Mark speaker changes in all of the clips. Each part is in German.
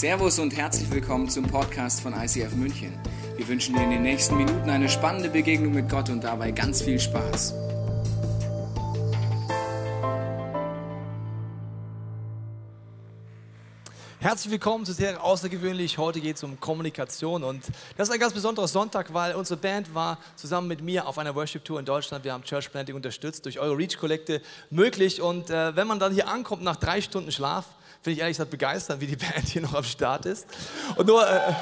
Speaker 1: Servus und herzlich willkommen zum Podcast von ICF München. Wir wünschen dir in den nächsten Minuten eine spannende Begegnung mit Gott und dabei ganz viel Spaß.
Speaker 2: Herzlich willkommen zu sehr außergewöhnlich. Heute geht es um Kommunikation und das ist ein ganz besonderer Sonntag, weil unsere Band war zusammen mit mir auf einer Worship Tour in Deutschland. Wir haben Church Planting unterstützt durch eure Reach Kollekte möglich und äh, wenn man dann hier ankommt nach drei Stunden Schlaf, finde ich ehrlich gesagt begeistert, wie die Band hier noch am Start ist. Und nur äh,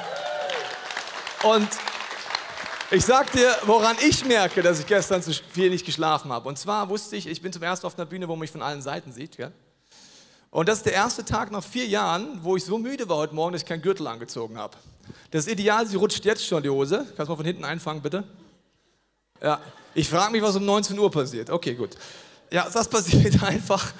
Speaker 2: und ich sag dir, woran ich merke, dass ich gestern zu viel nicht geschlafen habe. Und zwar wusste ich, ich bin zum ersten auf einer Bühne, wo man mich von allen Seiten sieht. Gell? Und das ist der erste Tag nach vier Jahren, wo ich so müde war heute Morgen, dass ich keinen Gürtel angezogen habe. Das ist ideal, sie rutscht jetzt schon die Hose. Kannst du mal von hinten einfangen, bitte? Ja, ich frage mich, was um 19 Uhr passiert. Okay, gut. Ja, das passiert einfach,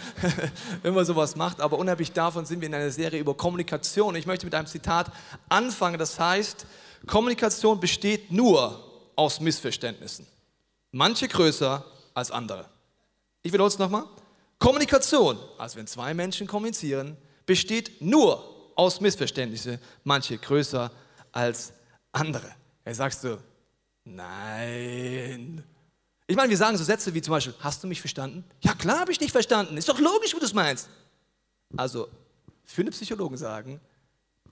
Speaker 2: wenn man sowas macht. Aber unabhängig davon sind wir in einer Serie über Kommunikation. Ich möchte mit einem Zitat anfangen. Das heißt, Kommunikation besteht nur aus Missverständnissen. Manche größer als andere. Ich wiederhole es nochmal. Kommunikation, also wenn zwei Menschen kommunizieren, besteht nur aus Missverständnissen, manche größer als andere. Jetzt sagst du, nein. Ich meine, wir sagen so Sätze wie zum Beispiel, hast du mich verstanden? Ja klar habe ich dich verstanden, ist doch logisch, wie du es meinst. Also, viele Psychologen sagen,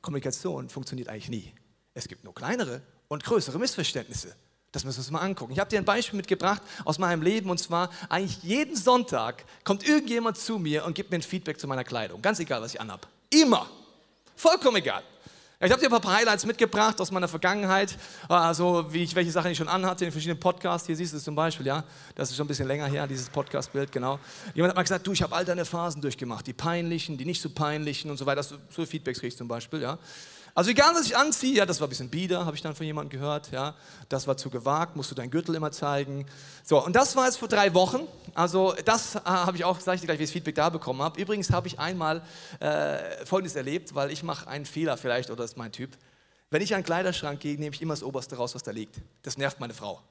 Speaker 2: Kommunikation funktioniert eigentlich nie. Es gibt nur kleinere und größere Missverständnisse. Das müssen wir uns mal angucken. Ich habe dir ein Beispiel mitgebracht aus meinem Leben und zwar eigentlich jeden Sonntag kommt irgendjemand zu mir und gibt mir ein Feedback zu meiner Kleidung. Ganz egal, was ich anhab. Immer. Vollkommen egal. Ich habe dir ein paar Highlights mitgebracht aus meiner Vergangenheit, also wie ich welche Sachen ich schon anhatte in verschiedenen Podcasts. Hier siehst du es zum Beispiel, ja, das ist schon ein bisschen länger her, dieses Podcast-Bild, genau. Jemand hat mal gesagt, du, ich habe all deine Phasen durchgemacht, die peinlichen, die nicht so peinlichen und so weiter. So Feedbacks kriegst du zum Beispiel, ja. Also egal, was ich anziehe, ja, das war ein bisschen bieder, habe ich dann von jemandem gehört, ja, das war zu gewagt, musst du deinen Gürtel immer zeigen. So, und das war jetzt vor drei Wochen, also das äh, habe ich auch, sage gleich, wie ich das Feedback da bekommen habe. Übrigens habe ich einmal äh, Folgendes erlebt, weil ich mache einen Fehler vielleicht, oder das ist mein Typ. Wenn ich an den Kleiderschrank gehe, nehme ich immer das Oberste raus, was da liegt. Das nervt meine Frau.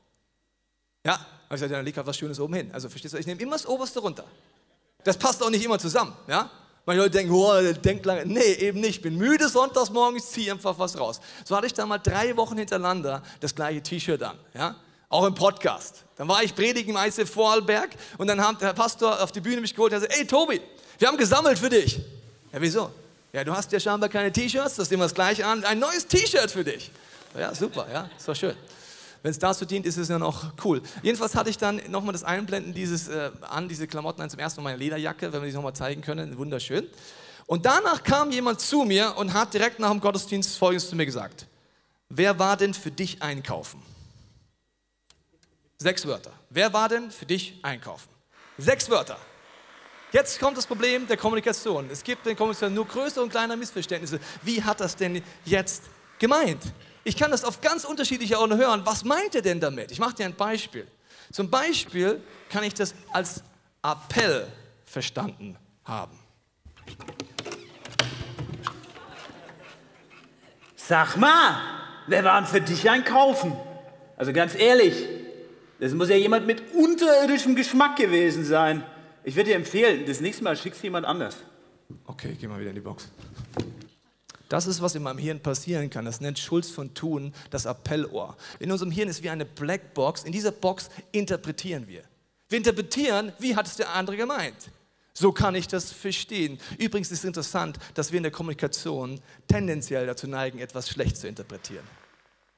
Speaker 2: Ja, habe ich gesagt, dann liegt halt was Schönes oben hin. Also verstehst du, ich nehme immer das Oberste runter. Das passt auch nicht immer zusammen, ja. Manche Leute denken, oh, der denkt lange. Nee, eben nicht. Ich bin müde sonntags morgens, ziehe einfach was raus. So hatte ich dann mal drei Wochen hintereinander das gleiche T-Shirt an. Ja? Auch im Podcast. Dann war ich predigen im ICF Vorarlberg und dann hat der Pastor auf die Bühne mich geholt und hat gesagt, ey Tobi, wir haben gesammelt für dich. Ja, wieso? Ja, du hast ja scheinbar keine T-Shirts, das ist immer das gleiche an. Ein neues T-Shirt für dich. Ja, super, ja, das war schön. Wenn es dazu dient, ist es ja noch cool. Jedenfalls hatte ich dann nochmal das Einblenden dieses, äh, an, diese Klamotten an, zum ersten Mal meine Lederjacke, wenn wir die nochmal zeigen können, wunderschön. Und danach kam jemand zu mir und hat direkt nach dem Gottesdienst Folgendes zu mir gesagt. Wer war denn für dich einkaufen? Sechs Wörter. Wer war denn für dich einkaufen? Sechs Wörter. Jetzt kommt das Problem der Kommunikation. Es gibt in der Kommunikation nur größere und kleinere Missverständnisse. Wie hat das denn jetzt gemeint? Ich kann das auf ganz unterschiedliche Art hören. Was meint er denn damit? Ich mache dir ein Beispiel. Zum Beispiel kann ich das als Appell verstanden haben.
Speaker 3: Sag mal, wer war denn für dich einkaufen? Also ganz ehrlich, das muss ja jemand mit unterirdischem Geschmack gewesen sein. Ich würde dir empfehlen, das nächste Mal schickst du jemand anders.
Speaker 2: Okay, geh mal wieder in die Box. Das ist, was in meinem Hirn passieren kann. Das nennt Schulz von Thun das Appellohr. In unserem Hirn ist wie eine Blackbox. In dieser Box interpretieren wir. Wir interpretieren, wie hat es der andere gemeint. So kann ich das verstehen. Übrigens ist es interessant, dass wir in der Kommunikation tendenziell dazu neigen, etwas schlecht zu interpretieren.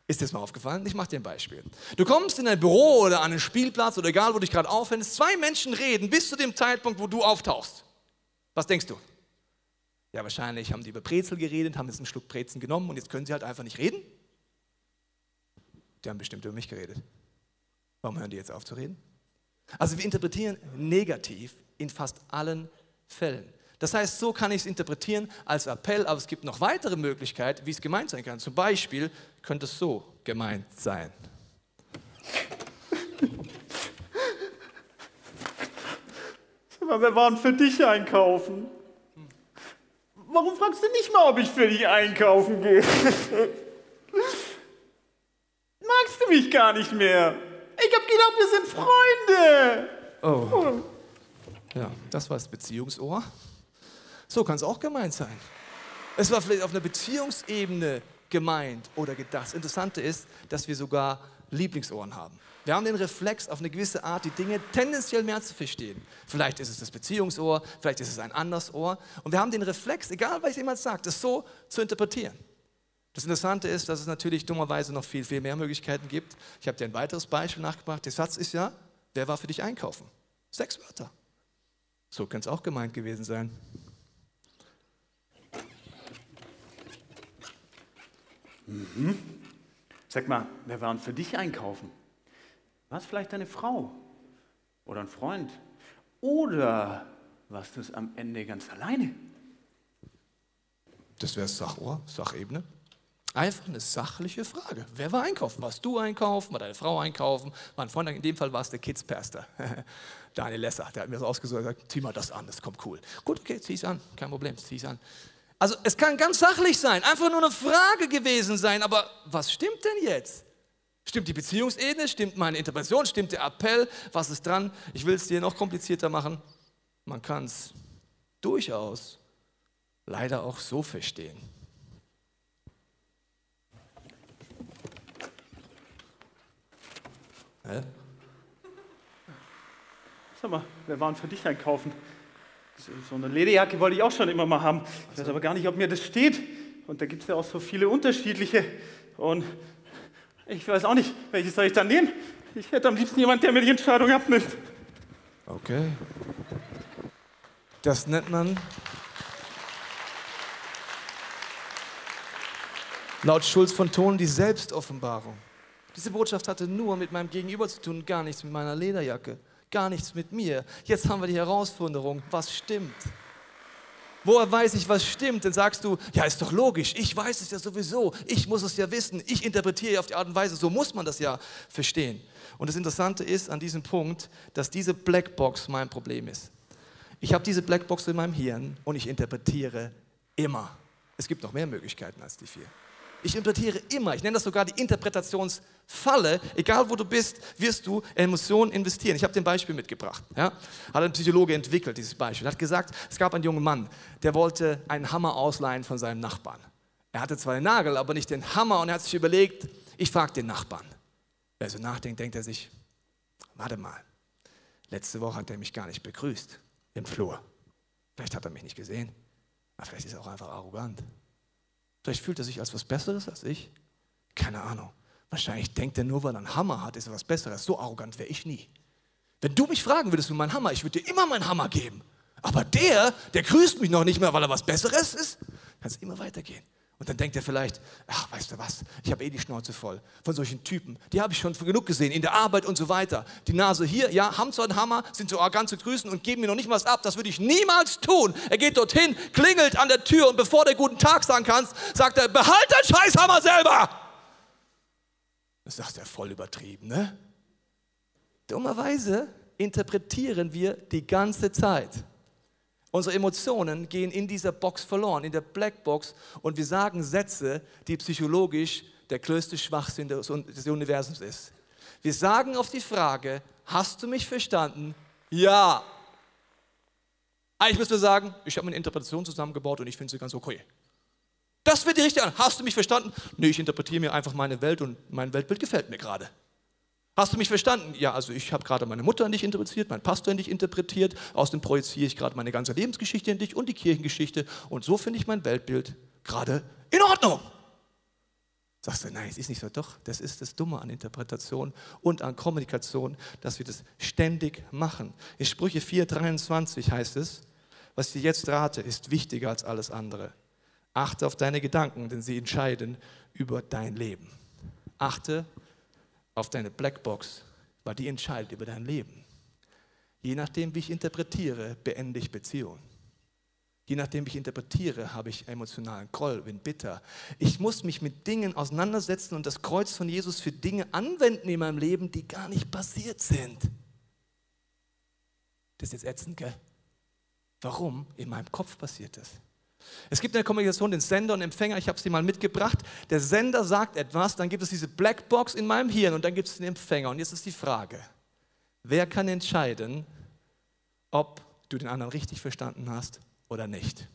Speaker 2: Ist dir das mal aufgefallen? Ich mache dir ein Beispiel. Du kommst in ein Büro oder an einen Spielplatz oder egal, wo du dich gerade aufhältst. Zwei Menschen reden bis zu dem Zeitpunkt, wo du auftauchst. Was denkst du? Ja, wahrscheinlich haben die über Brezel geredet, haben jetzt einen Schluck Brezen genommen und jetzt können sie halt einfach nicht reden. Die haben bestimmt über mich geredet. Warum hören die jetzt auf zu reden? Also wir interpretieren negativ in fast allen Fällen. Das heißt, so kann ich es interpretieren als Appell, aber es gibt noch weitere Möglichkeiten, wie es gemeint sein kann. Zum Beispiel könnte es so gemeint sein.
Speaker 3: Wir waren für dich einkaufen. Warum fragst du nicht mal, ob ich für dich einkaufen gehe? Magst du mich gar nicht mehr? Ich hab gedacht, wir sind Freunde.
Speaker 2: Oh. Ja, das war das Beziehungsohr. So kann es auch gemeint sein. Es war vielleicht auf einer Beziehungsebene gemeint oder gedacht. Das Interessante ist, dass wir sogar Lieblingsohren haben. Wir haben den Reflex, auf eine gewisse Art die Dinge tendenziell mehr zu verstehen. Vielleicht ist es das Beziehungsohr, vielleicht ist es ein anderes Ohr. Und wir haben den Reflex, egal was jemand sagt, das so zu interpretieren. Das Interessante ist, dass es natürlich dummerweise noch viel, viel mehr Möglichkeiten gibt. Ich habe dir ein weiteres Beispiel nachgebracht. Der Satz ist ja, wer war für dich einkaufen? Sechs Wörter. So könnte es auch gemeint gewesen sein.
Speaker 3: Mhm. Sag mal, wer waren für dich einkaufen? War es vielleicht deine Frau oder ein Freund? Oder warst du es am Ende ganz alleine?
Speaker 2: Das wäre Sachohr, Sachebene. Einfach eine sachliche Frage. Wer war einkaufen? Warst du einkaufen? War deine Frau einkaufen? War ein Freund? In dem Fall war es der Kids-Pastor, Daniel Lesser. Der hat mir das ausgesucht und gesagt, zieh mal das an, das kommt cool. Gut, okay, zieh es an, kein Problem, zieh es an. Also es kann ganz sachlich sein, einfach nur eine Frage gewesen sein, aber was stimmt denn jetzt? Stimmt die Beziehungsebene? Stimmt meine Interpretation? Stimmt der Appell? Was ist dran? Ich will es dir noch komplizierter machen. Man kann es durchaus leider auch so verstehen.
Speaker 3: Hä? Sag mal, wer waren für dich einkaufen? So eine Lederjacke wollte ich auch schon immer mal haben. Ich weiß aber gar nicht, ob mir das steht. Und da gibt es ja auch so viele unterschiedliche. Und ich weiß auch nicht, welches soll ich dann nehmen? Ich hätte am liebsten jemanden, der mir die Entscheidung abnimmt.
Speaker 2: Okay. Das nennt man laut Schulz von Thon die Selbstoffenbarung. Diese Botschaft hatte nur mit meinem Gegenüber zu tun, gar nichts mit meiner Lederjacke gar nichts mit mir. Jetzt haben wir die Herausforderung, was stimmt? Woher weiß ich, was stimmt? Dann sagst du, ja, ist doch logisch, ich weiß es ja sowieso, ich muss es ja wissen, ich interpretiere auf die Art und Weise, so muss man das ja verstehen. Und das Interessante ist an diesem Punkt, dass diese Blackbox mein Problem ist. Ich habe diese Blackbox in meinem Hirn und ich interpretiere immer. Es gibt noch mehr Möglichkeiten als die vier. Ich interpretiere immer, ich nenne das sogar die Interpretationsfalle. Egal wo du bist, wirst du Emotionen investieren. Ich habe den Beispiel mitgebracht. Ja? Hat ein Psychologe entwickelt, dieses Beispiel. Er hat gesagt, es gab einen jungen Mann, der wollte einen Hammer ausleihen von seinem Nachbarn. Er hatte zwar den Nagel, aber nicht den Hammer und er hat sich überlegt, ich frage den Nachbarn. Wer so nachdenkt, denkt er sich, warte mal, letzte Woche hat er mich gar nicht begrüßt im Flur. Vielleicht hat er mich nicht gesehen, aber vielleicht ist er auch einfach arrogant. Vielleicht fühlt er sich als was Besseres als ich. Keine Ahnung. Wahrscheinlich denkt er nur, weil er einen Hammer hat, ist er was Besseres. So arrogant wäre ich nie. Wenn du mich fragen würdest mit meinem Hammer, ich würde dir immer meinen Hammer geben. Aber der, der grüßt mich noch nicht mehr, weil er was Besseres ist, kann es immer weitergehen. Und dann denkt er vielleicht, ach, weißt du was, ich habe eh die Schnauze voll von solchen Typen. Die habe ich schon genug gesehen, in der Arbeit und so weiter. Die Nase hier, ja, haben zwar einen Hammer, sind so arrogant zu grüßen und geben mir noch nicht mal was ab. Das würde ich niemals tun. Er geht dorthin, klingelt an der Tür und bevor der guten Tag sagen kannst, sagt er, behalt deinen Scheißhammer selber. Das sagt er voll übertrieben, ne? Dummerweise interpretieren wir die ganze Zeit. Unsere Emotionen gehen in dieser Box verloren, in der Blackbox, und wir sagen Sätze, die psychologisch der größte Schwachsinn des Universums ist. Wir sagen auf die Frage, hast du mich verstanden? Ja. Eigentlich wir sagen, ich habe eine Interpretation zusammengebaut und ich finde sie ganz okay. Das wird die richtige Antwort. Hast du mich verstanden? Nee, ich interpretiere mir einfach meine Welt und mein Weltbild gefällt mir gerade. Hast du mich verstanden? Ja, also ich habe gerade meine Mutter in dich interpretiert, meinen Pastor in dich interpretiert, aus dem projiziere ich gerade meine ganze Lebensgeschichte in dich und die Kirchengeschichte und so finde ich mein Weltbild gerade in Ordnung. Sagst du, nein, es ist nicht so. Doch, das ist das Dumme an Interpretation und an Kommunikation, dass wir das ständig machen. In Sprüche 4,23 heißt es, was ich dir jetzt rate, ist wichtiger als alles andere. Achte auf deine Gedanken, denn sie entscheiden über dein Leben. Achte auf deine Blackbox, weil die entscheidet über dein Leben. Je nachdem, wie ich interpretiere, beende ich Beziehungen. Je nachdem, wie ich interpretiere, habe ich emotionalen Groll, bin bitter. Ich muss mich mit Dingen auseinandersetzen und das Kreuz von Jesus für Dinge anwenden in meinem Leben, die gar nicht passiert sind. Das ist jetzt ätzend, gell? Warum? In meinem Kopf passiert das. Es gibt in der Kommunikation den Sender und Empfänger, ich habe sie mal mitgebracht. Der Sender sagt etwas, dann gibt es diese Blackbox in meinem Hirn und dann gibt es den Empfänger. Und jetzt ist die Frage, wer kann entscheiden, ob du den anderen richtig verstanden hast oder nicht?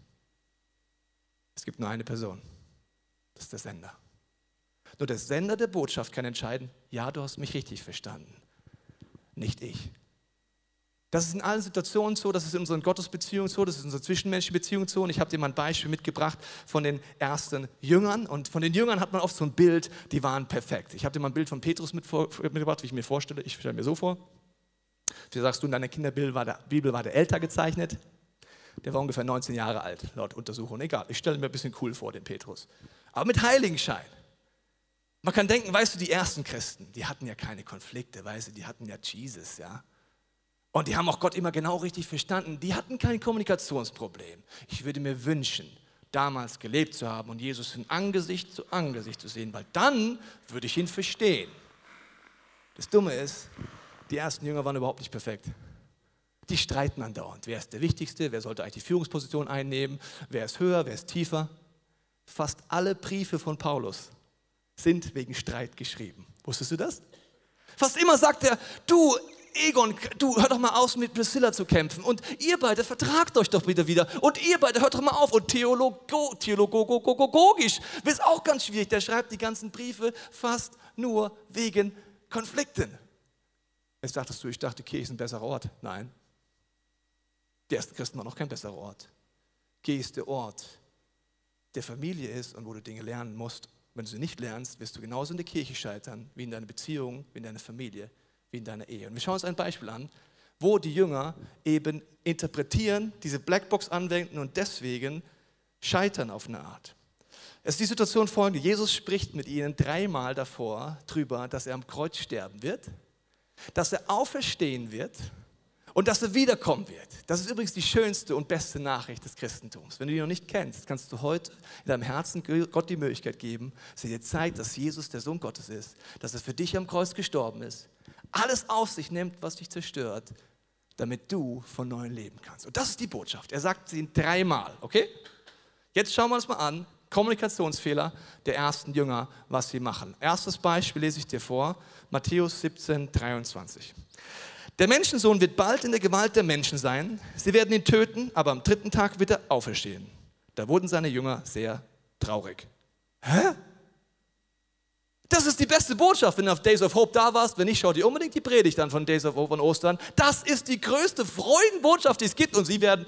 Speaker 2: Es gibt nur eine Person. Das ist der Sender. Nur der Sender der Botschaft kann entscheiden, ja, du hast mich richtig verstanden. Nicht ich. Das ist in allen Situationen so, das ist in unseren Gottesbeziehungen so, das ist in unserer zwischenmenschlichen Beziehung so. Und ich habe dir mal ein Beispiel mitgebracht von den ersten Jüngern. Und von den Jüngern hat man oft so ein Bild, die waren perfekt. Ich habe dir mal ein Bild von Petrus mitgebracht, wie ich mir vorstelle. Ich stelle mir so vor. Wie sagst du, in deiner Kinderbibel war der, Bibel war der älter gezeichnet. Der war ungefähr 19 Jahre alt, laut Untersuchung. Egal, ich stelle mir ein bisschen cool vor, den Petrus. Aber mit Heiligenschein. Man kann denken, weißt du, die ersten Christen, die hatten ja keine Konflikte, weißt du, die hatten ja Jesus, ja. Und die haben auch Gott immer genau richtig verstanden. Die hatten kein Kommunikationsproblem. Ich würde mir wünschen, damals gelebt zu haben und Jesus von Angesicht zu Angesicht zu sehen, weil dann würde ich ihn verstehen. Das Dumme ist, die ersten Jünger waren überhaupt nicht perfekt. Die streiten andauernd. Wer ist der Wichtigste? Wer sollte eigentlich die Führungsposition einnehmen? Wer ist höher? Wer ist tiefer? Fast alle Briefe von Paulus sind wegen Streit geschrieben. Wusstest du das? Fast immer sagt er, du, Egon, du hör doch mal auf, mit Priscilla zu kämpfen. Und ihr beide vertragt euch doch wieder wieder. Und ihr beide hört doch mal auf. Und Theologo, Theologogisch ist auch ganz schwierig. Der schreibt die ganzen Briefe fast nur wegen Konflikten. Jetzt dachtest du, ich dachte, Kirche ist ein besserer Ort. Nein. Die ersten Christen waren noch kein besserer Ort. Kirche ist der Ort, der Familie ist und wo du Dinge lernen musst. Wenn du sie nicht lernst, wirst du genauso in der Kirche scheitern, wie in deiner Beziehung, wie in deiner Familie wie in deiner Ehe. Und wir schauen uns ein Beispiel an, wo die Jünger eben interpretieren, diese Blackbox anwenden und deswegen scheitern auf eine Art. Es ist die Situation folgende. Jesus spricht mit ihnen dreimal davor drüber, dass er am Kreuz sterben wird, dass er auferstehen wird und dass er wiederkommen wird. Das ist übrigens die schönste und beste Nachricht des Christentums. Wenn du die noch nicht kennst, kannst du heute in deinem Herzen Gott die Möglichkeit geben, dass er dir zeigt, dass Jesus der Sohn Gottes ist, dass er für dich am Kreuz gestorben ist, alles auf sich nimmt, was dich zerstört, damit du von neuem leben kannst. Und das ist die Botschaft. Er sagt sie dreimal, okay? Jetzt schauen wir uns mal an, Kommunikationsfehler der ersten Jünger, was sie machen. Erstes Beispiel lese ich dir vor, Matthäus 17, 23. Der Menschensohn wird bald in der Gewalt der Menschen sein. Sie werden ihn töten, aber am dritten Tag wird er auferstehen. Da wurden seine Jünger sehr traurig. Hä? Das ist die beste Botschaft, wenn du auf Days of Hope da warst. Wenn nicht, schau dir unbedingt die Predigt an von Days of Hope von Ostern. Das ist die größte Freudenbotschaft, die es gibt. Und sie werden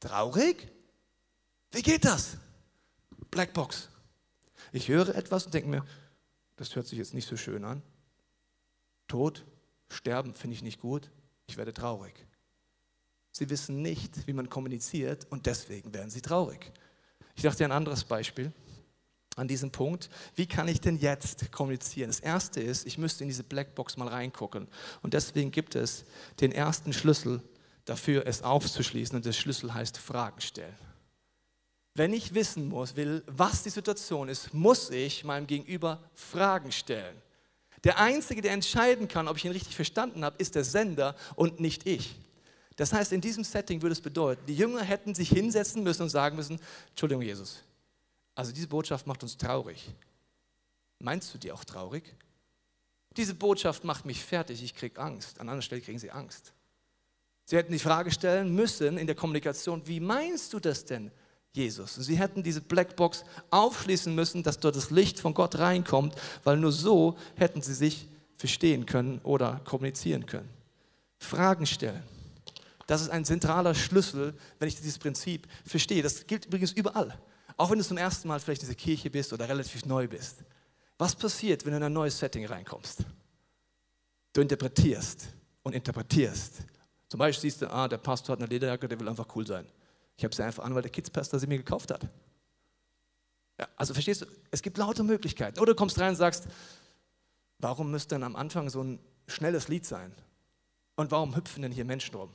Speaker 2: traurig? Wie geht das? Blackbox. Ich höre etwas und denke mir, das hört sich jetzt nicht so schön an. Tod, Sterben finde ich nicht gut. Ich werde traurig. Sie wissen nicht, wie man kommuniziert und deswegen werden sie traurig. Ich dachte ein anderes Beispiel an diesem Punkt. Wie kann ich denn jetzt kommunizieren? Das erste ist, ich müsste in diese Blackbox mal reingucken. Und deswegen gibt es den ersten Schlüssel dafür, es aufzuschließen. Und der Schlüssel heißt Fragen stellen. Wenn ich wissen muss, will, was die Situation ist, muss ich meinem Gegenüber Fragen stellen. Der Einzige, der entscheiden kann, ob ich ihn richtig verstanden habe, ist der Sender und nicht ich. Das heißt, in diesem Setting würde es bedeuten, die Jünger hätten sich hinsetzen müssen und sagen müssen, Entschuldigung Jesus, also diese Botschaft macht uns traurig. Meinst du die auch traurig? Diese Botschaft macht mich fertig, ich kriege Angst. An anderer Stelle kriegen sie Angst. Sie hätten die Frage stellen müssen in der Kommunikation, wie meinst du das denn, Jesus? Und sie hätten diese Blackbox aufschließen müssen, dass dort das Licht von Gott reinkommt, weil nur so hätten sie sich verstehen können oder kommunizieren können. Fragen stellen. Das ist ein zentraler Schlüssel, wenn ich dieses Prinzip verstehe. Das gilt übrigens überall. Auch wenn du zum ersten Mal vielleicht in dieser Kirche bist oder relativ neu bist. Was passiert, wenn du in ein neues Setting reinkommst? Du interpretierst und interpretierst. Zum Beispiel siehst du, ah, der Pastor hat eine Lederjacke, der will einfach cool sein. Ich habe sie einfach an, weil der Kidspastor sie mir gekauft hat. Ja, also verstehst du, es gibt lauter Möglichkeiten. Oder du kommst rein und sagst, warum müsste denn am Anfang so ein schnelles Lied sein? Und warum hüpfen denn hier Menschen rum?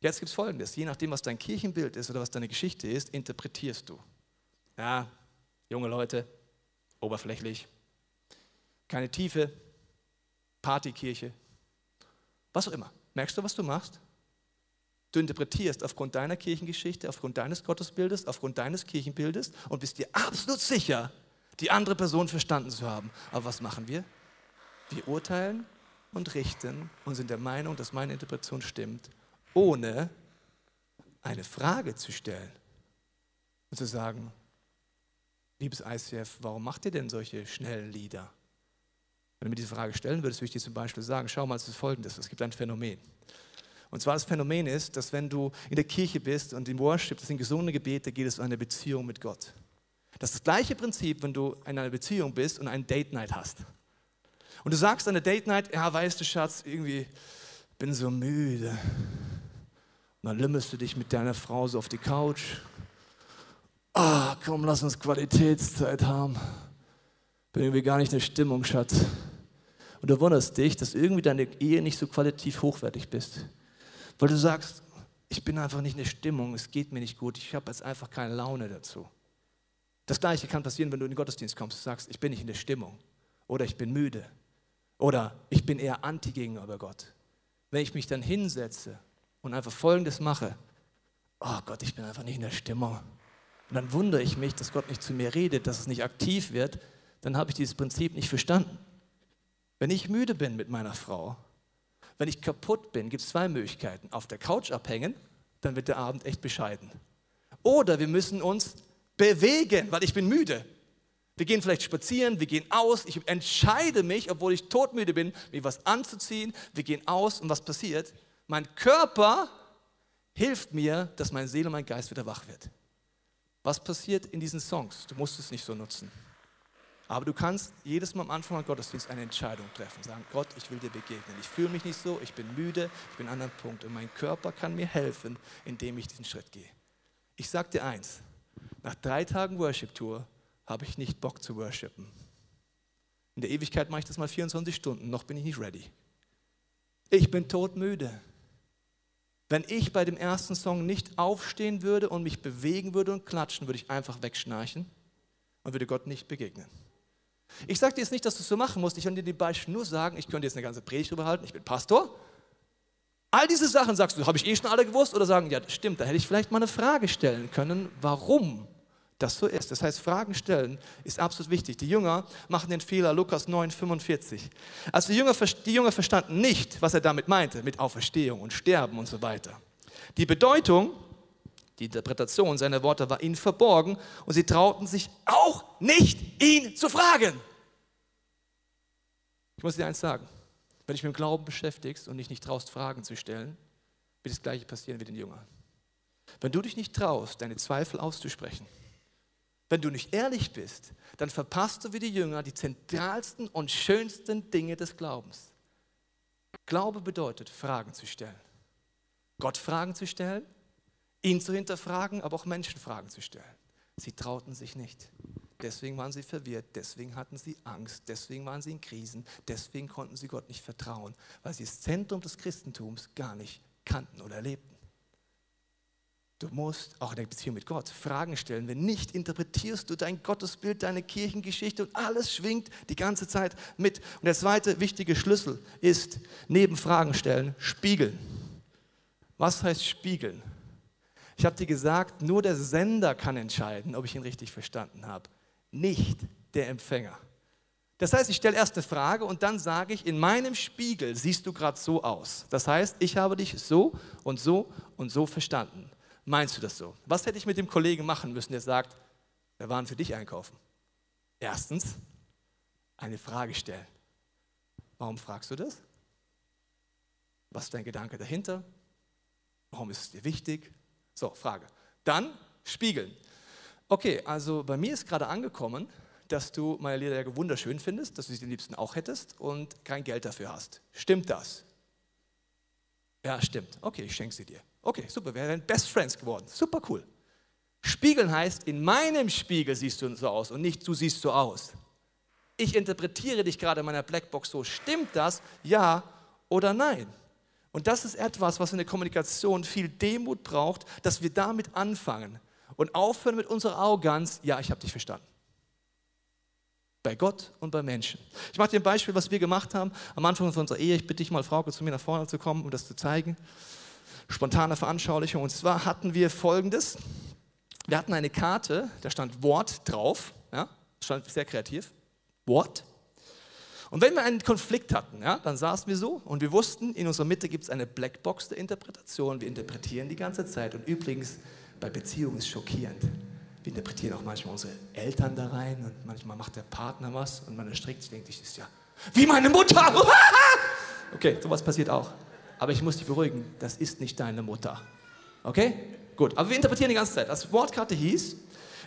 Speaker 2: Jetzt gibt es Folgendes, je nachdem, was dein Kirchenbild ist oder was deine Geschichte ist, interpretierst du. Ja, junge Leute, oberflächlich, keine Tiefe, Partykirche, was auch immer. Merkst du, was du machst? Du interpretierst aufgrund deiner Kirchengeschichte, aufgrund deines Gottesbildes, aufgrund deines Kirchenbildes und bist dir absolut sicher, die andere Person verstanden zu haben. Aber was machen wir? Wir urteilen und richten und sind der Meinung, dass meine Interpretation stimmt ohne eine Frage zu stellen. und zu sagen, liebes ICF, warum macht ihr denn solche schnellen Lieder? Wenn du mir diese Frage stellen würdest, würde ich dir zum Beispiel sagen, schau mal, es ist folgendes, es gibt ein Phänomen. Und zwar das Phänomen ist, dass wenn du in der Kirche bist und im Worship, das sind gesunde Gebete, geht es um eine Beziehung mit Gott. Das ist das gleiche Prinzip, wenn du in einer Beziehung bist und eine Date Night hast. Und du sagst an der Date Night, ja, weißt du, Schatz, irgendwie bin so müde. Dann lümmelst du dich mit deiner Frau so auf die Couch. Ah, komm, lass uns Qualitätszeit haben. Bin irgendwie gar nicht in der Stimmung, Schatz. Und du wunderst dich, dass irgendwie deine Ehe nicht so qualitativ hochwertig bist. Weil du sagst, ich bin einfach nicht in der Stimmung, es geht mir nicht gut, ich habe jetzt einfach keine Laune dazu. Das gleiche kann passieren, wenn du in den Gottesdienst kommst und sagst, ich bin nicht in der Stimmung oder ich bin müde oder ich bin eher anti gegenüber Gott. Wenn ich mich dann hinsetze und einfach Folgendes mache, oh Gott, ich bin einfach nicht in der Stimmung. Und dann wundere ich mich, dass Gott nicht zu mir redet, dass es nicht aktiv wird, dann habe ich dieses Prinzip nicht verstanden. Wenn ich müde bin mit meiner Frau, wenn ich kaputt bin, gibt es zwei Möglichkeiten. Auf der Couch abhängen, dann wird der Abend echt bescheiden. Oder wir müssen uns bewegen, weil ich bin müde. Wir gehen vielleicht spazieren, wir gehen aus. Ich entscheide mich, obwohl ich todmüde bin, mir was anzuziehen. Wir gehen aus und was passiert? Mein Körper hilft mir, dass meine Seele und mein Geist wieder wach wird. Was passiert in diesen Songs? Du musst es nicht so nutzen. Aber du kannst jedes Mal am Anfang des Gottesdienst eine Entscheidung treffen. Sagen, Gott, ich will dir begegnen. Ich fühle mich nicht so, ich bin müde, ich bin an einem Punkt. Und mein Körper kann mir helfen, indem ich diesen Schritt gehe. Ich sage dir eins, nach drei Tagen Worship-Tour habe ich nicht Bock zu worshipen. In der Ewigkeit mache ich das mal 24 Stunden, noch bin ich nicht ready. Ich bin todmüde. Wenn ich bei dem ersten Song nicht aufstehen würde und mich bewegen würde und klatschen, würde ich einfach wegschnarchen und würde Gott nicht begegnen. Ich sage dir jetzt nicht, dass du es so machen musst. Ich kann dir die Beispiele nur sagen, ich könnte jetzt eine ganze Predigt drüber halten, ich bin Pastor. All diese Sachen sagst du, habe ich eh schon alle gewusst? Oder sagen, ja, stimmt, da hätte ich vielleicht mal eine Frage stellen können, warum das so ist. Das heißt, Fragen stellen ist absolut wichtig. Die Jünger machen den Fehler, Lukas 9, 45. Also die Jünger, die Jünger verstanden nicht, was er damit meinte, mit Auferstehung und Sterben und so weiter. Die Bedeutung die Interpretation seiner Worte war ihnen verborgen und sie trauten sich auch nicht, ihn zu fragen. Ich muss dir eins sagen, wenn dich mit dem Glauben beschäftigst und dich nicht traust, Fragen zu stellen, wird das Gleiche passieren wie den Jüngern. Wenn du dich nicht traust, deine Zweifel auszusprechen, wenn du nicht ehrlich bist, dann verpasst du wie die Jünger die zentralsten und schönsten Dinge des Glaubens. Glaube bedeutet, Fragen zu stellen. Gott Fragen zu stellen ihn zu hinterfragen, aber auch Menschenfragen zu stellen. Sie trauten sich nicht. Deswegen waren sie verwirrt, deswegen hatten sie Angst, deswegen waren sie in Krisen, deswegen konnten sie Gott nicht vertrauen, weil sie das Zentrum des Christentums gar nicht kannten oder erlebten. Du musst auch in der Beziehung mit Gott Fragen stellen. Wenn nicht, interpretierst du dein Gottesbild, deine Kirchengeschichte und alles schwingt die ganze Zeit mit. Und der zweite wichtige Schlüssel ist, neben Fragen stellen, spiegeln. Was heißt spiegeln? Ich habe dir gesagt, nur der Sender kann entscheiden, ob ich ihn richtig verstanden habe, nicht der Empfänger. Das heißt, ich stelle erst eine Frage und dann sage ich, in meinem Spiegel siehst du gerade so aus. Das heißt, ich habe dich so und so und so verstanden. Meinst du das so? Was hätte ich mit dem Kollegen machen müssen, der sagt, wir waren für dich einkaufen? Erstens, eine Frage stellen. Warum fragst du das? Was ist dein Gedanke dahinter? Warum ist es dir wichtig? So, Frage. Dann spiegeln. Okay, also bei mir ist gerade angekommen, dass du meine Lederjacke wunderschön findest, dass du sie am liebsten auch hättest und kein Geld dafür hast. Stimmt das? Ja, stimmt. Okay, ich schenke sie dir. Okay, super, wir wären Best Friends geworden. Super cool. Spiegeln heißt, in meinem Spiegel siehst du so aus und nicht du siehst so aus. Ich interpretiere dich gerade in meiner Blackbox so. Stimmt das? Ja oder nein? Und das ist etwas, was in der Kommunikation viel Demut braucht, dass wir damit anfangen und aufhören mit unserer Arroganz, ja, ich habe dich verstanden. Bei Gott und bei Menschen. Ich mache dir ein Beispiel, was wir gemacht haben am Anfang unserer Ehe. Ich bitte dich mal, Frauke, zu mir nach vorne zu kommen, um das zu zeigen. Spontane Veranschaulichung. Und zwar hatten wir folgendes. Wir hatten eine Karte, da stand Wort drauf. Ja, stand sehr kreativ. Wort. Und wenn wir einen Konflikt hatten, ja, dann saßen wir so und wir wussten, in unserer Mitte gibt es eine Blackbox der Interpretation. Wir interpretieren die ganze Zeit. Und übrigens, bei Beziehungen ist schockierend. Wir interpretieren auch manchmal unsere Eltern da rein und manchmal macht der Partner was und man erstreckt sich, denkt, das ist ja wie meine Mutter. okay, sowas passiert auch. Aber ich muss dich beruhigen, das ist nicht deine Mutter. Okay? Gut, aber wir interpretieren die ganze Zeit. Das Wortkarte hieß,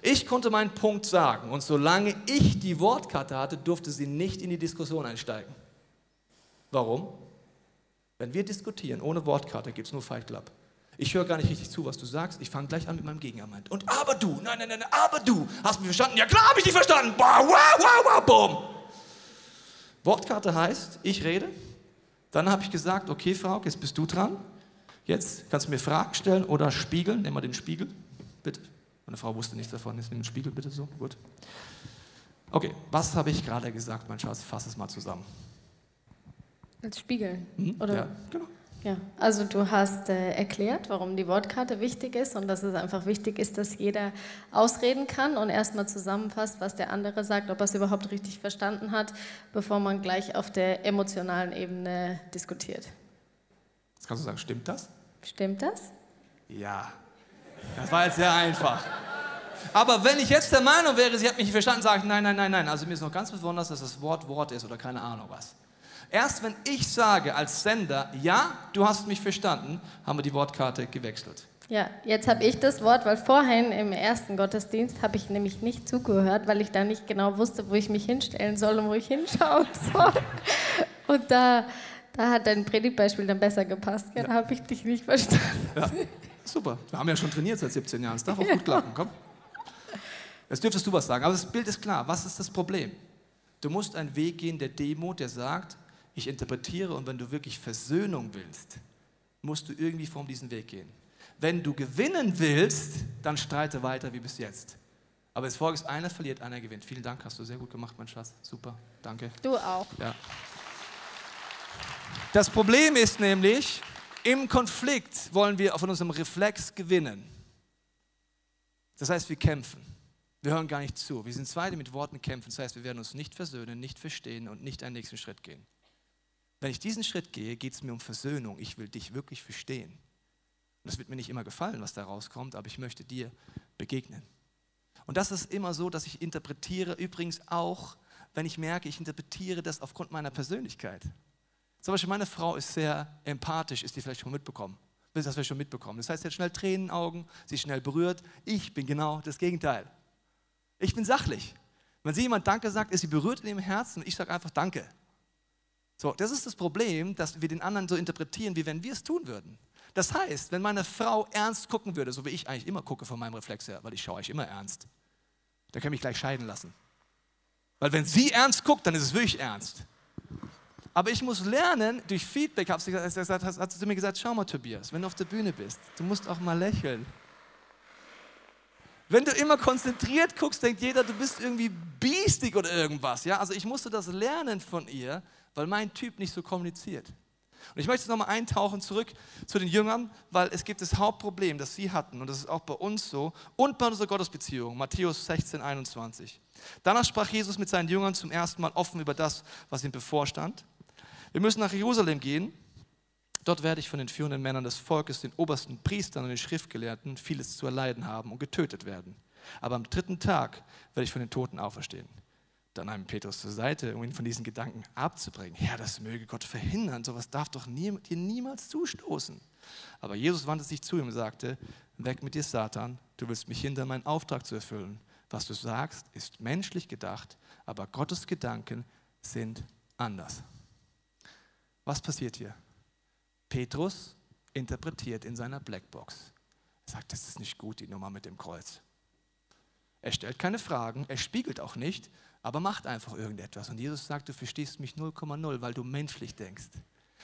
Speaker 2: ich konnte meinen Punkt sagen und solange ich die Wortkarte hatte, durfte sie nicht in die Diskussion einsteigen. Warum? Wenn wir diskutieren ohne Wortkarte, gibt es nur Fight Club. Ich höre gar nicht richtig zu, was du sagst. Ich fange gleich an mit meinem Gegenargument. Und aber du, nein, nein, nein, aber du, hast mich verstanden? Ja klar, habe ich dich verstanden. Wow, wow, wow, wow, boom. Wortkarte heißt, ich rede. Dann habe ich gesagt, okay, Frau, jetzt bist du dran. Jetzt kannst du mir Fragen stellen oder spiegeln. Nimm mal den Spiegel, bitte. Meine Frau wusste nichts davon. Jetzt nimm den Spiegel bitte so. Gut. Okay, was habe ich gerade gesagt, mein Schatz? Fass es mal zusammen.
Speaker 4: Als Spiegel,
Speaker 2: Mhm.
Speaker 4: oder?
Speaker 2: Ja, genau.
Speaker 4: Ja, also du hast äh, erklärt, warum die Wortkarte wichtig ist und dass es einfach wichtig ist, dass jeder ausreden kann und erstmal zusammenfasst, was der andere sagt, ob er es überhaupt richtig verstanden hat, bevor man gleich auf der emotionalen Ebene diskutiert.
Speaker 2: Jetzt kannst du sagen, stimmt das?
Speaker 4: Stimmt das?
Speaker 2: Ja. Das war jetzt sehr einfach. Aber wenn ich jetzt der Meinung wäre, sie hat mich nicht verstanden, sage ich, nein, nein, nein, nein. Also mir ist noch ganz besonders, dass das Wort Wort ist oder keine Ahnung was. Erst wenn ich sage als Sender, ja, du hast mich verstanden, haben wir die Wortkarte gewechselt.
Speaker 4: Ja, jetzt habe ich das Wort, weil vorhin im ersten Gottesdienst habe ich nämlich nicht zugehört, weil ich da nicht genau wusste, wo ich mich hinstellen soll und wo ich hinschauen soll. Und da, da hat dein Predigtbeispiel dann besser gepasst. Ja, da habe ich dich nicht verstanden.
Speaker 2: Ja, super. Wir haben ja schon trainiert seit 17 Jahren. Es darf auch gut klappen. Komm. Jetzt dürftest du was sagen. Aber das Bild ist klar. Was ist das Problem? Du musst einen Weg gehen der Demo, der sagt, ich interpretiere und wenn du wirklich Versöhnung willst, musst du irgendwie von diesem Weg gehen. Wenn du gewinnen willst, dann streite weiter wie bis jetzt. Aber es folgt einer verliert, einer gewinnt. Vielen Dank, hast du sehr gut gemacht, mein Schatz. Super, danke.
Speaker 4: Du auch.
Speaker 2: Ja. Das Problem ist nämlich, im Konflikt wollen wir von unserem Reflex gewinnen. Das heißt, wir kämpfen. Wir hören gar nicht zu. Wir sind zwei, die mit Worten kämpfen. Das heißt, wir werden uns nicht versöhnen, nicht verstehen und nicht einen nächsten Schritt gehen. Wenn ich diesen Schritt gehe, geht es mir um Versöhnung. Ich will dich wirklich verstehen. Und es wird mir nicht immer gefallen, was da rauskommt, aber ich möchte dir begegnen. Und das ist immer so, dass ich interpretiere, übrigens auch, wenn ich merke, ich interpretiere das aufgrund meiner Persönlichkeit. Zum Beispiel meine Frau ist sehr empathisch, ist die vielleicht schon mitbekommen. Das hast du schon mitbekommen. Das heißt, sie hat schnell Tränen in den Augen, sie ist schnell berührt. Ich bin genau das Gegenteil. Ich bin sachlich. Wenn sie jemand Danke sagt, ist sie berührt in ihrem Herzen und ich sage einfach Danke. So, das ist das Problem, dass wir den anderen so interpretieren, wie wenn wir es tun würden. Das heißt, wenn meine Frau ernst gucken würde, so wie ich eigentlich immer gucke von meinem Reflex her, weil ich schaue euch immer ernst, dann kann mich gleich scheiden lassen. Weil wenn sie ernst guckt, dann ist es wirklich ernst. Aber ich muss lernen, durch Feedback, hat sie, gesagt, hat sie mir gesagt, schau mal Tobias, wenn du auf der Bühne bist, du musst auch mal lächeln. Wenn du immer konzentriert guckst, denkt jeder, du bist irgendwie biestig oder irgendwas. Ja? Also ich musste das lernen von ihr, weil mein Typ nicht so kommuniziert. Und ich möchte jetzt nochmal eintauchen zurück zu den Jüngern, weil es gibt das Hauptproblem, das sie hatten, und das ist auch bei uns so, und bei unserer Gottesbeziehung, Matthäus 16, 21. Danach sprach Jesus mit seinen Jüngern zum ersten Mal offen über das, was ihm bevorstand. Wir müssen nach Jerusalem gehen. Dort werde ich von den führenden Männern des Volkes, den obersten Priestern und den Schriftgelehrten vieles zu erleiden haben und getötet werden. Aber am dritten Tag werde ich von den Toten auferstehen. Dann nahm Petrus zur Seite, um ihn von diesen Gedanken abzubringen. Ja, das möge Gott verhindern. Sowas darf doch nie, dir niemals zustoßen. Aber Jesus wandte sich zu ihm und sagte: Weg mit dir, Satan. Du willst mich hindern, meinen Auftrag zu erfüllen. Was du sagst, ist menschlich gedacht, aber Gottes Gedanken sind anders. Was passiert hier? Petrus interpretiert in seiner Blackbox. Er sagt, das ist nicht gut, die Nummer mit dem Kreuz. Er stellt keine Fragen, er spiegelt auch nicht, aber macht einfach irgendetwas. Und Jesus sagt, du verstehst mich 0,0, weil du menschlich denkst.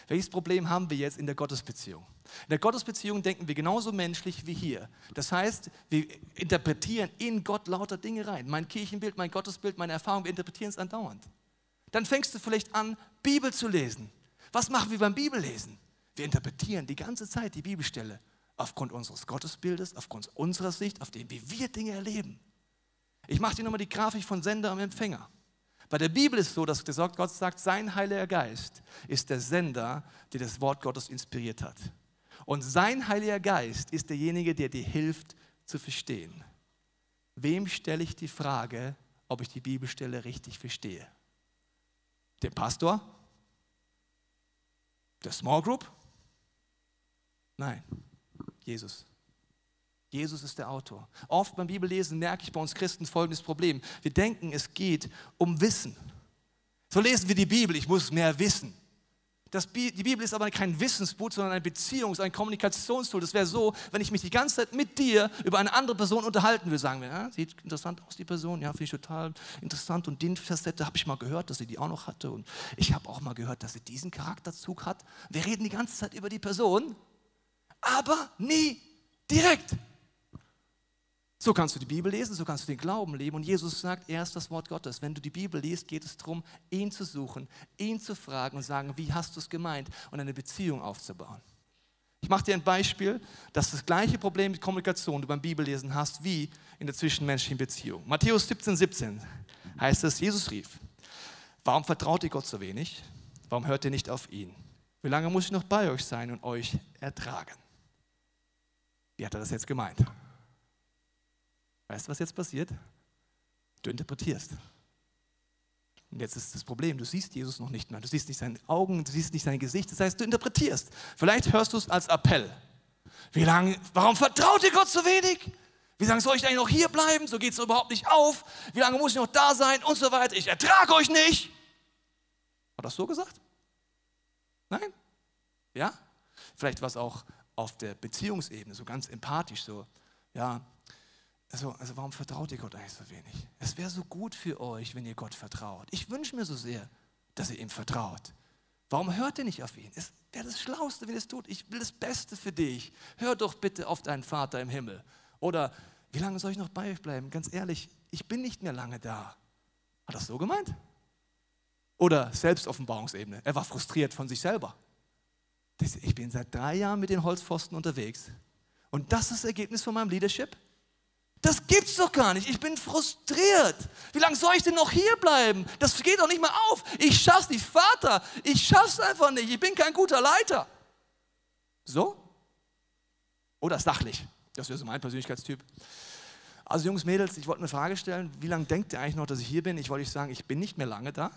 Speaker 2: Welches Problem haben wir jetzt in der Gottesbeziehung? In der Gottesbeziehung denken wir genauso menschlich wie hier. Das heißt, wir interpretieren in Gott lauter Dinge rein. Mein Kirchenbild, mein Gottesbild, meine Erfahrung, wir interpretieren es andauernd. Dann fängst du vielleicht an, Bibel zu lesen. Was machen wir beim Bibellesen? Wir interpretieren die ganze Zeit die Bibelstelle aufgrund unseres Gottesbildes, aufgrund unserer Sicht, auf dem, wie wir Dinge erleben. Ich mache dir nochmal die Grafik von Sender und Empfänger. Bei der Bibel ist es so, dass Gott sagt, sein Heiliger Geist ist der Sender, der das Wort Gottes inspiriert hat. Und sein Heiliger Geist ist derjenige, der dir hilft zu verstehen. wem stelle ich die Frage, ob ich die Bibelstelle richtig verstehe? Dem Pastor? Der Small Group? Nein, Jesus. Jesus ist der Autor. Oft beim Bibellesen merke ich bei uns Christen folgendes Problem. Wir denken, es geht um Wissen. So lesen wir die Bibel, ich muss mehr wissen. Das, die Bibel ist aber kein Wissensbuch, sondern ein Beziehungs-, ein Kommunikationstool. Das wäre so, wenn ich mich die ganze Zeit mit dir über eine andere Person unterhalten würde. Sagen wir, ja, sieht interessant aus, die Person. Ja, finde ich total interessant. Und den Facette habe ich mal gehört, dass sie die auch noch hatte. Und ich habe auch mal gehört, dass sie diesen Charakterzug hat. Wir reden die ganze Zeit über die Person, aber nie direkt. So kannst du die Bibel lesen, so kannst du den Glauben leben. Und Jesus sagt, er ist das Wort Gottes. Wenn du die Bibel liest, geht es darum, ihn zu suchen, ihn zu fragen und sagen, wie hast du es gemeint und eine Beziehung aufzubauen. Ich mache dir ein Beispiel, dass das gleiche Problem mit Kommunikation du beim Bibellesen hast, wie in der zwischenmenschlichen Beziehung. Matthäus 17, 17 heißt es, Jesus rief, warum vertraut ihr Gott so wenig? Warum hört ihr nicht auf ihn? Wie lange muss ich noch bei euch sein und euch ertragen? Wie hat er das jetzt gemeint? Weißt du, was jetzt passiert? Du interpretierst. Und jetzt ist das Problem, du siehst Jesus noch nicht mehr. Du siehst nicht seine Augen, du siehst nicht sein Gesicht. Das heißt, du interpretierst. Vielleicht hörst du es als Appell. Wie lange, warum vertraut ihr Gott so wenig? Wie lange soll ich eigentlich noch hier bleiben? So geht es überhaupt nicht auf. Wie lange muss ich noch da sein? Und so weiter. Ich ertrage euch nicht. Hat das so gesagt? Nein? Ja? Vielleicht war es auch auf der Beziehungsebene, so ganz empathisch, so, ja, also, also warum vertraut ihr Gott eigentlich so wenig? Es wäre so gut für euch, wenn ihr Gott vertraut. Ich wünsche mir so sehr, dass ihr ihm vertraut. Warum hört ihr nicht auf ihn? Es wäre das Schlauste, wenn ihr es tut. Ich will das Beste für dich. Hör doch bitte auf deinen Vater im Himmel. Oder wie lange soll ich noch bei euch bleiben? Ganz ehrlich, ich bin nicht mehr lange da. Hat das so gemeint? Oder Selbstoffenbarungsebene. Er war frustriert von sich selber. Ich bin seit drei Jahren mit den Holzpfosten unterwegs. Und das ist das Ergebnis von meinem Leadership? Das gibt's doch gar nicht. Ich bin frustriert. Wie lange soll ich denn noch hier bleiben? Das geht doch nicht mehr auf. Ich schaff's nicht, Vater. Ich schaff's einfach nicht. Ich bin kein guter Leiter. So? Oder sachlich. Das wäre so mein Persönlichkeitstyp. Also Jungs, Mädels, ich wollte eine Frage stellen. Wie lange denkt ihr eigentlich noch, dass ich hier bin? Ich wollte euch sagen, ich bin nicht mehr lange da.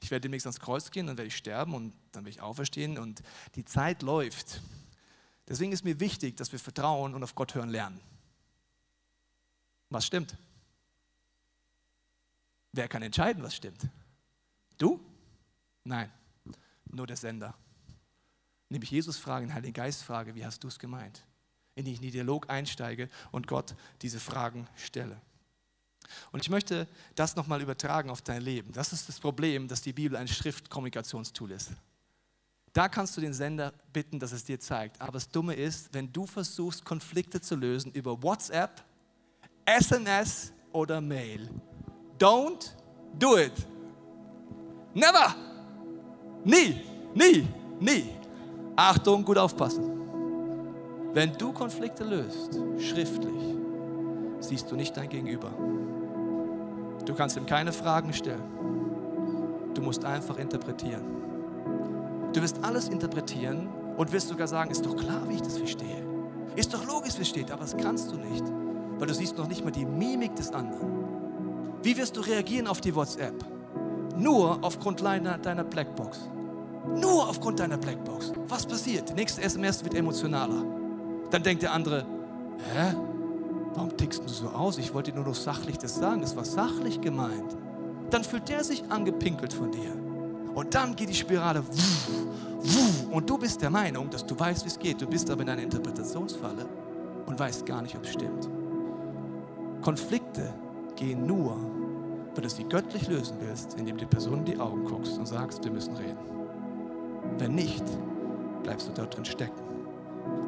Speaker 2: Ich werde demnächst ans Kreuz gehen, dann werde ich sterben und dann werde ich auferstehen und die Zeit läuft. Deswegen ist mir wichtig, dass wir vertrauen und auf Gott hören lernen. Was stimmt? Wer kann entscheiden, was stimmt? Du? Nein, nur der Sender. Nämlich Jesus frage, den Heiligen Geist frage, wie hast du es gemeint? In die ich in den Dialog einsteige und Gott diese Fragen stelle. Und ich möchte das nochmal übertragen auf dein Leben. Das ist das Problem, dass die Bibel ein Schriftkommunikationstool ist. Da kannst du den Sender bitten, dass es dir zeigt. Aber das Dumme ist, wenn du versuchst, Konflikte zu lösen über WhatsApp, SMS oder Mail. Don't do it. Never. Nie, nie, nie. Achtung, gut aufpassen. Wenn du Konflikte löst, schriftlich, siehst du nicht dein Gegenüber. Du kannst ihm keine Fragen stellen. Du musst einfach interpretieren. Du wirst alles interpretieren und wirst sogar sagen, ist doch klar, wie ich das verstehe. Ist doch logisch, wie es steht, aber das kannst du nicht weil du siehst noch nicht mal die Mimik des anderen. Wie wirst du reagieren auf die WhatsApp? Nur aufgrund deiner, Blackbox. Nur aufgrund deiner Blackbox. Was passiert? Die nächste SMS wird emotionaler. Dann denkt der andere, hä? Warum tickst du so aus? Ich wollte dir nur noch sachlich das sagen. Das war sachlich gemeint. Dann fühlt der sich angepinkelt von dir. Und dann geht die Spirale wuh, wuh, und du bist der Meinung, dass du weißt, wie es geht. Du bist aber in einer Interpretationsfalle und weißt gar nicht, ob es stimmt. Konflikte gehen nur, wenn du sie göttlich lösen willst, indem du die Person in die Augen guckst und sagst, wir müssen reden. Wenn nicht, bleibst du dort drin stecken.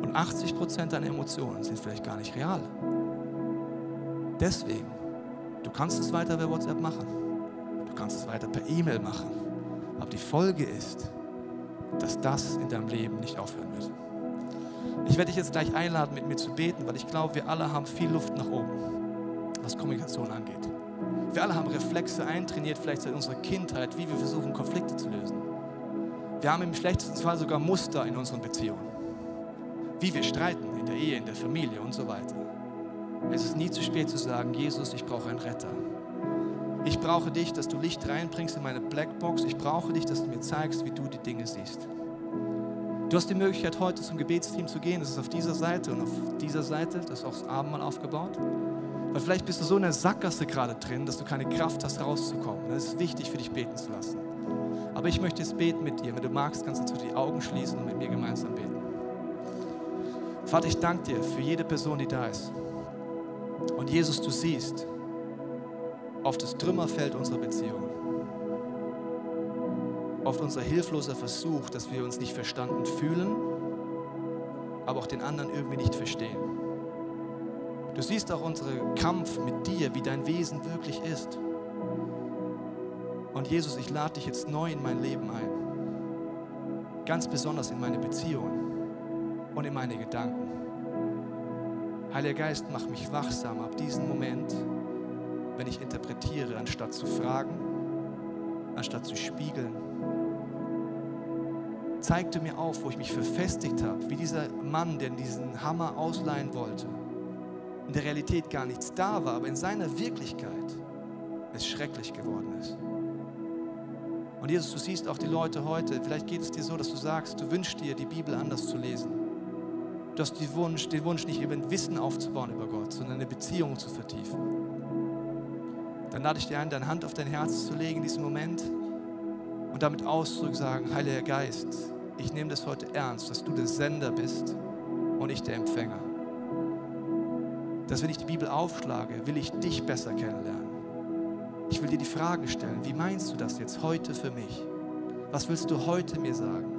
Speaker 2: Und 80 Prozent deiner Emotionen sind vielleicht gar nicht real. Deswegen, du kannst es weiter per WhatsApp machen. Du kannst es weiter per E-Mail machen. Aber die Folge ist, dass das in deinem Leben nicht aufhören wird. Ich werde dich jetzt gleich einladen, mit mir zu beten, weil ich glaube, wir alle haben viel Luft nach oben was Kommunikation angeht. Wir alle haben Reflexe eintrainiert, vielleicht seit unserer Kindheit, wie wir versuchen, Konflikte zu lösen. Wir haben im schlechtesten Fall sogar Muster in unseren Beziehungen. Wie wir streiten in der Ehe, in der Familie und so weiter. Es ist nie zu spät zu sagen, Jesus, ich brauche einen Retter. Ich brauche dich, dass du Licht reinbringst in meine Blackbox. Ich brauche dich, dass du mir zeigst, wie du die Dinge siehst. Du hast die Möglichkeit, heute zum Gebetsteam zu gehen. Das ist auf dieser Seite und auf dieser Seite. Das ist auch das Abendmahl aufgebaut. Weil vielleicht bist du so in der Sackgasse gerade drin, dass du keine Kraft hast, rauszukommen. Das ist wichtig für dich beten zu lassen. Aber ich möchte jetzt beten mit dir. Wenn du magst, kannst du die Augen schließen und mit mir gemeinsam beten. Vater, ich danke dir für jede Person, die da ist. Und Jesus, du siehst auf das Trümmerfeld unserer Beziehung, auf unser hilfloser Versuch, dass wir uns nicht verstanden fühlen, aber auch den anderen irgendwie nicht verstehen. Du siehst auch unseren Kampf mit dir, wie dein Wesen wirklich ist. Und Jesus, ich lade dich jetzt neu in mein Leben ein. Ganz besonders in meine Beziehungen und in meine Gedanken. Heiliger Geist, mach mich wachsam ab diesem Moment, wenn ich interpretiere, anstatt zu fragen, anstatt zu spiegeln. Zeig du mir auf, wo ich mich verfestigt habe, wie dieser Mann, der diesen Hammer ausleihen wollte, in der Realität gar nichts da war, aber in seiner Wirklichkeit es schrecklich geworden ist. Und Jesus, du siehst auch die Leute heute, vielleicht geht es dir so, dass du sagst, du wünschst dir, die Bibel anders zu lesen. Du hast den Wunsch, den Wunsch nicht über ein Wissen aufzubauen über Gott, sondern eine Beziehung zu vertiefen. Dann lade ich dir ein, deine Hand auf dein Herz zu legen in diesem Moment und damit Ausdruck sagen, Heiliger Geist, ich nehme das heute ernst, dass du der Sender bist und ich der Empfänger. Dass wenn ich die Bibel aufschlage, will ich dich besser kennenlernen. Ich will dir die Fragen stellen. Wie meinst du das jetzt heute für mich? Was willst du heute mir sagen?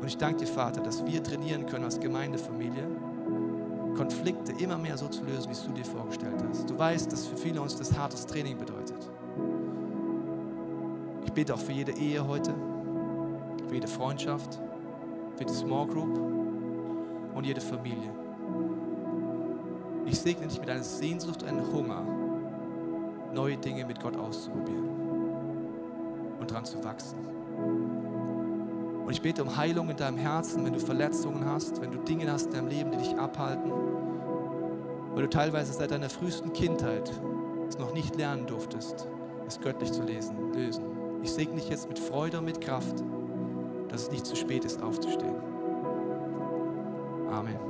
Speaker 2: Und ich danke dir, Vater, dass wir trainieren können als Gemeindefamilie, Konflikte immer mehr so zu lösen, wie es du dir vorgestellt hast. Du weißt, dass für viele uns das hartes Training bedeutet. Ich bete auch für jede Ehe heute, für jede Freundschaft, für die Small Group und jede Familie. Ich segne dich mit einer Sehnsucht, einem Hunger, neue Dinge mit Gott auszuprobieren und daran zu wachsen. Und ich bete um Heilung in deinem Herzen, wenn du Verletzungen hast, wenn du Dinge hast in deinem Leben, die dich abhalten, weil du teilweise seit deiner frühesten Kindheit es noch nicht lernen durftest, es göttlich zu lesen, lösen. Ich segne dich jetzt mit Freude und mit Kraft, dass es nicht zu spät ist, aufzustehen. Amen.